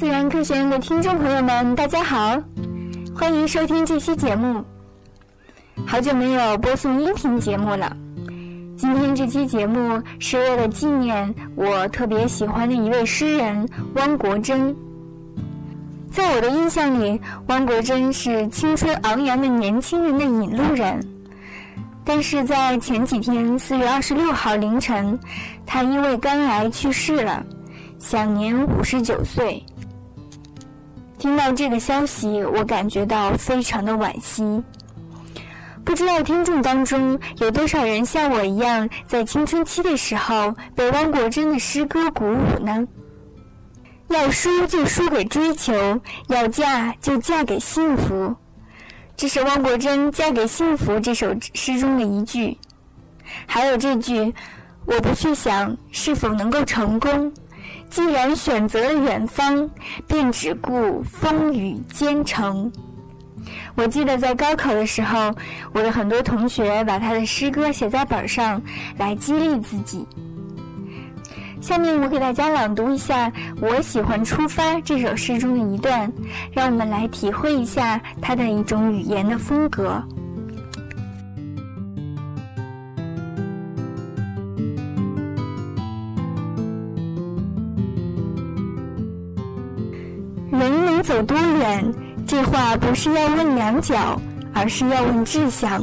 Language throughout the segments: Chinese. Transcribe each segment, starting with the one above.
自然科学院的听众朋友们，大家好，欢迎收听这期节目。好久没有播送音频节目了，今天这期节目是为了纪念我特别喜欢的一位诗人汪国真。在我的印象里，汪国真是青春昂扬的年轻人的引路人。但是在前几天，四月二十六号凌晨，他因为肝癌去世了，享年五十九岁。听到这个消息，我感觉到非常的惋惜。不知道听众当中有多少人像我一样，在青春期的时候被汪国真的诗歌鼓舞呢？要输就输给追求，要嫁就嫁给幸福。这是汪国真《嫁给幸福》这首诗中的一句，还有这句：“我不去想是否能够成功，既然选择了远方，便只顾风雨兼程。”我记得在高考的时候，我的很多同学把他的诗歌写在本上来激励自己。下面我给大家朗读一下我喜欢《出发》这首诗中的一段，让我们来体会一下它的一种语言的风格。人能走多远？这话不是要问两脚，而是要问志向。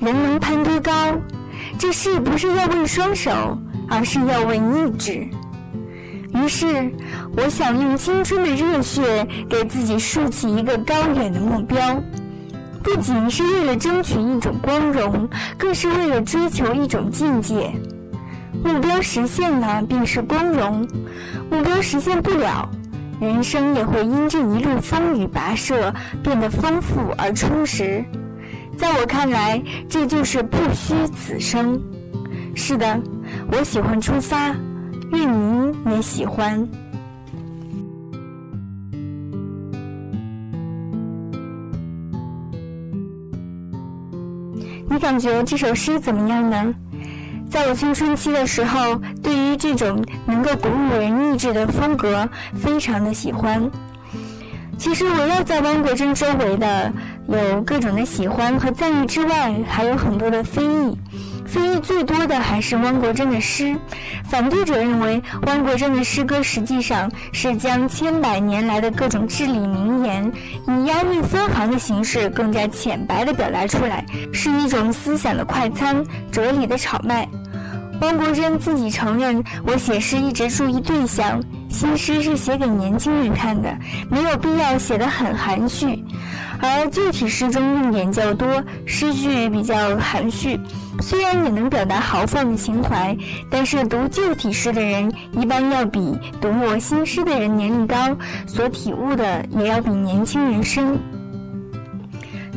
人能攀多高？这事不是要问双手。而是要问意志。于是，我想用青春的热血给自己竖起一个高远的目标，不仅是为了争取一种光荣，更是为了追求一种境界。目标实现了便是光荣，目标实现不了，人生也会因这一路风雨跋涉变得丰富而充实。在我看来，这就是不虚此生。是的。我喜欢出发，愿您也喜欢。你感觉这首诗怎么样呢？在我青春期的时候，对于这种能够鼓舞人意志的风格，非常的喜欢。其实围绕在汪国真周围的，有各种的喜欢和赞誉之外，还有很多的非议。非议最多的还是汪国真的诗，反对者认为汪国真的诗歌实际上是将千百年来的各种至理名言，以押韵分行的形式更加浅白地表达出来，是一种思想的快餐，哲理的炒卖。汪国真自己承认，我写诗一直注意对象，新诗是写给年轻人看的，没有必要写得很含蓄。而旧体诗中用典较多，诗句比较含蓄，虽然也能表达豪放的情怀，但是读旧体诗的人一般要比读我新诗的人年龄高，所体悟的也要比年轻人深。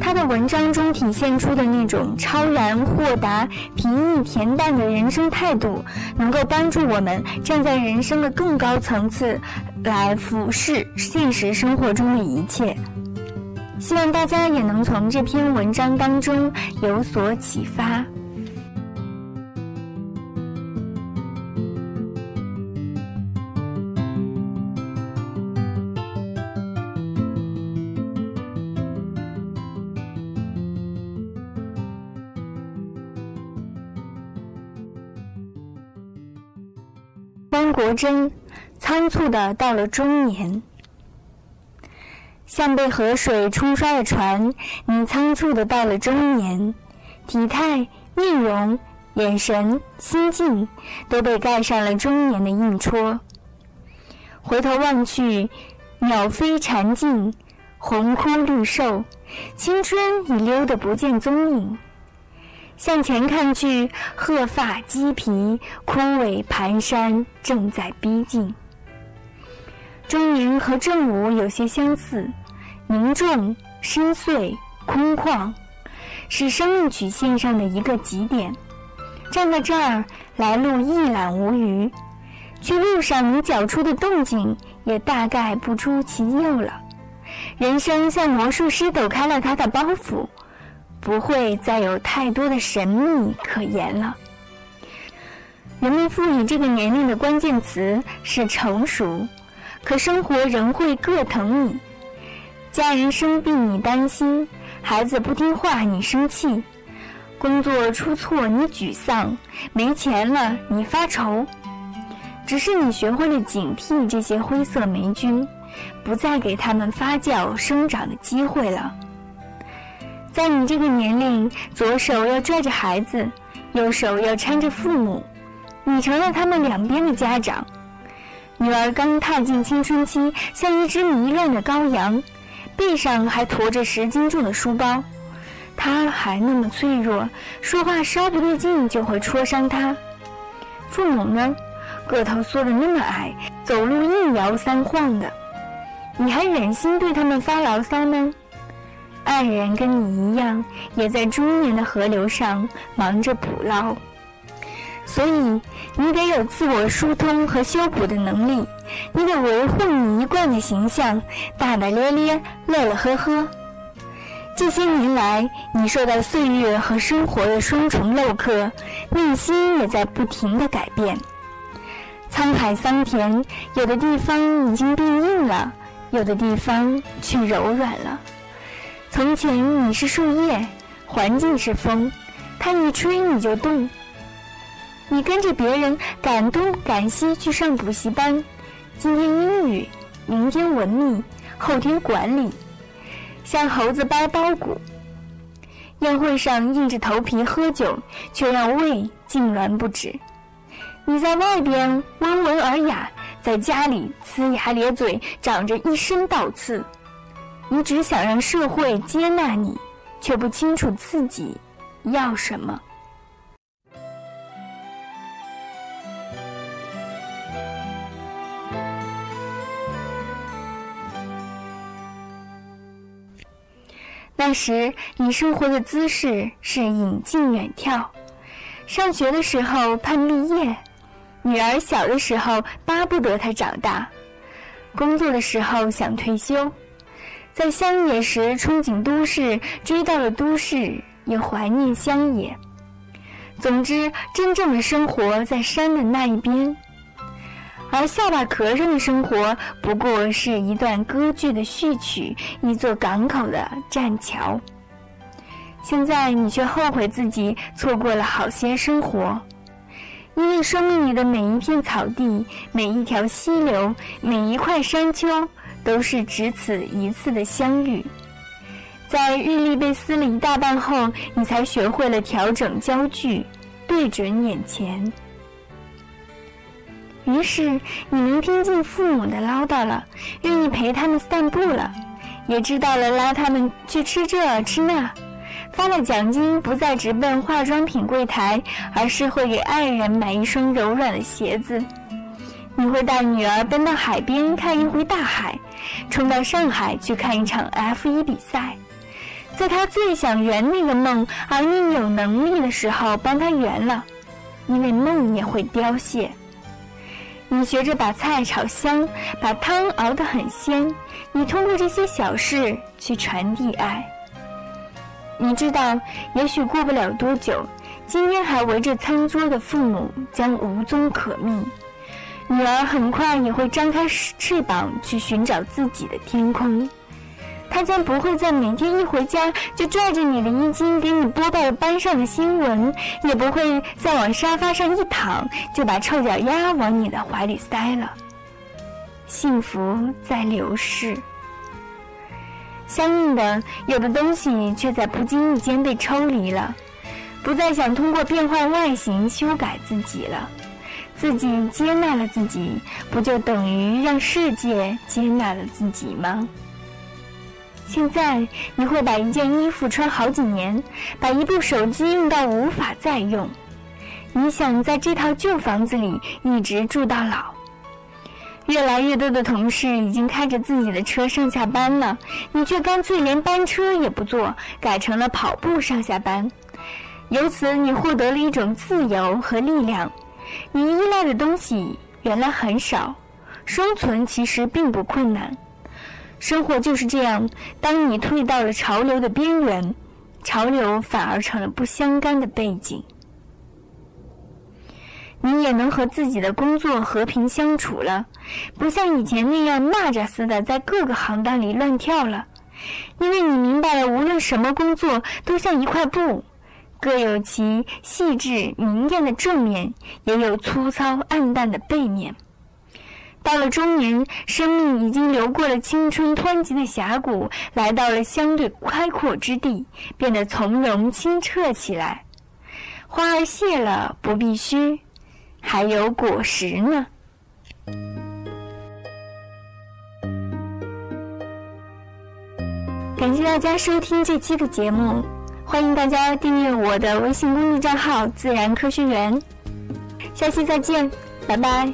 他的文章中体现出的那种超然豁达、平易恬淡的人生态度，能够帮助我们站在人生的更高层次来俯视现实生活中的一切。希望大家也能从这篇文章当中有所启发。国真仓促的到了中年。像被河水冲刷的船，你仓促的到了中年，体态、面容、眼神、心境都被盖上了中年的印戳。回头望去，鸟飞蝉尽，红枯绿瘦，青春已溜得不见踪影。向前看去，鹤发鸡皮，枯萎蹒跚，正在逼近。中年和正午有些相似。凝重、深邃、空旷，是生命曲线上的一个极点。站在这儿，来路一览无余，去路上你脚出的动静也大概不出其右了。人生像魔术师抖开了他的包袱，不会再有太多的神秘可言了。人们赋予这个年龄的关键词是成熟。可生活仍会各疼你。家人生病你担心，孩子不听话你生气，工作出错你沮丧，没钱了你发愁。只是你学会了警惕这些灰色霉菌，不再给他们发酵生长的机会了。在你这个年龄，左手要拽着孩子，右手要搀着父母，你成了他们两边的家长。女儿刚踏进青春期，像一只迷乱的羔羊，背上还驮着十斤重的书包，她还那么脆弱，说话稍不对劲就会戳伤她。父母呢，个头缩得那么矮，走路一摇三晃的，你还忍心对他们发牢骚吗？爱人跟你一样，也在中年的河流上忙着捕捞，所以你得有自我疏通和修补的能力，你得维护你一贯的形象，大大咧咧，乐乐呵呵。这些年来，你受到岁月和生活的双重镂刻，内心也在不停的改变。沧海桑田，有的地方已经变硬了，有的地方却柔软了。从前你是树叶，环境是风，它一吹你就动。你跟着别人赶东赶西去上补习班，今天英语，明天文秘，后天管理，像猴子掰苞谷。宴会上硬着头皮喝酒，却让胃痉挛不止。你在外边温文尔雅，在家里呲牙咧嘴，长着一身倒刺。你只想让社会接纳你，却不清楚自己要什么。那时你生活的姿势是引进远眺，上学的时候盼毕业，女儿小的时候巴不得她长大，工作的时候想退休。在乡野时憧憬都市，追到了都市也怀念乡野。总之，真正的生活在山的那一边，而下巴壳上的生活不过是一段歌剧的序曲，一座港口的栈桥。现在你却后悔自己错过了好些生活，因为生命里的每一片草地、每一条溪流、每一块山丘。都是只此一次的相遇，在日历被撕了一大半后，你才学会了调整焦距，对准眼前。于是你能听进父母的唠叨了，愿意陪他们散步了，也知道了拉他们去吃这吃那，发了奖金不再直奔化妆品柜台，而是会给爱人买一双柔软的鞋子。你会带女儿奔到海边看一回大海，冲到上海去看一场 F 一比赛，在她最想圆那个梦，而你有能力的时候帮她圆了，因为梦也会凋谢。你学着把菜炒香，把汤熬得很鲜，你通过这些小事去传递爱。你知道，也许过不了多久，今天还围着餐桌的父母将无踪可觅。女儿很快也会张开翅膀去寻找自己的天空，她将不会在每天一回家就拽着你的衣襟给你播报班上的新闻，也不会再往沙发上一躺就把臭脚丫往你的怀里塞了。幸福在流逝，相应的，有的东西却在不经意间被抽离了，不再想通过变换外形修改自己了。自己接纳了自己，不就等于让世界接纳了自己吗？现在你会把一件衣服穿好几年，把一部手机用到无法再用。你想在这套旧房子里一直住到老。越来越多的同事已经开着自己的车上下班了，你却干脆连班车也不坐，改成了跑步上下班。由此，你获得了一种自由和力量。你依赖的东西原来很少，生存其实并不困难。生活就是这样，当你退到了潮流的边缘，潮流反而成了不相干的背景。你也能和自己的工作和平相处了，不像以前那样蚂蚱似的在各个行当里乱跳了。因为你明白了，无论什么工作都像一块布，各有其细致明艳的正面，也有粗糙暗淡的背面。到了中年，生命已经流过了青春湍急的峡谷，来到了相对开阔之地，变得从容清澈起来。花儿谢了，不必须，还有果实呢。感谢大家收听这期的节目，欢迎大家订阅我的微信公众账号“自然科学园”。下期再见，拜拜。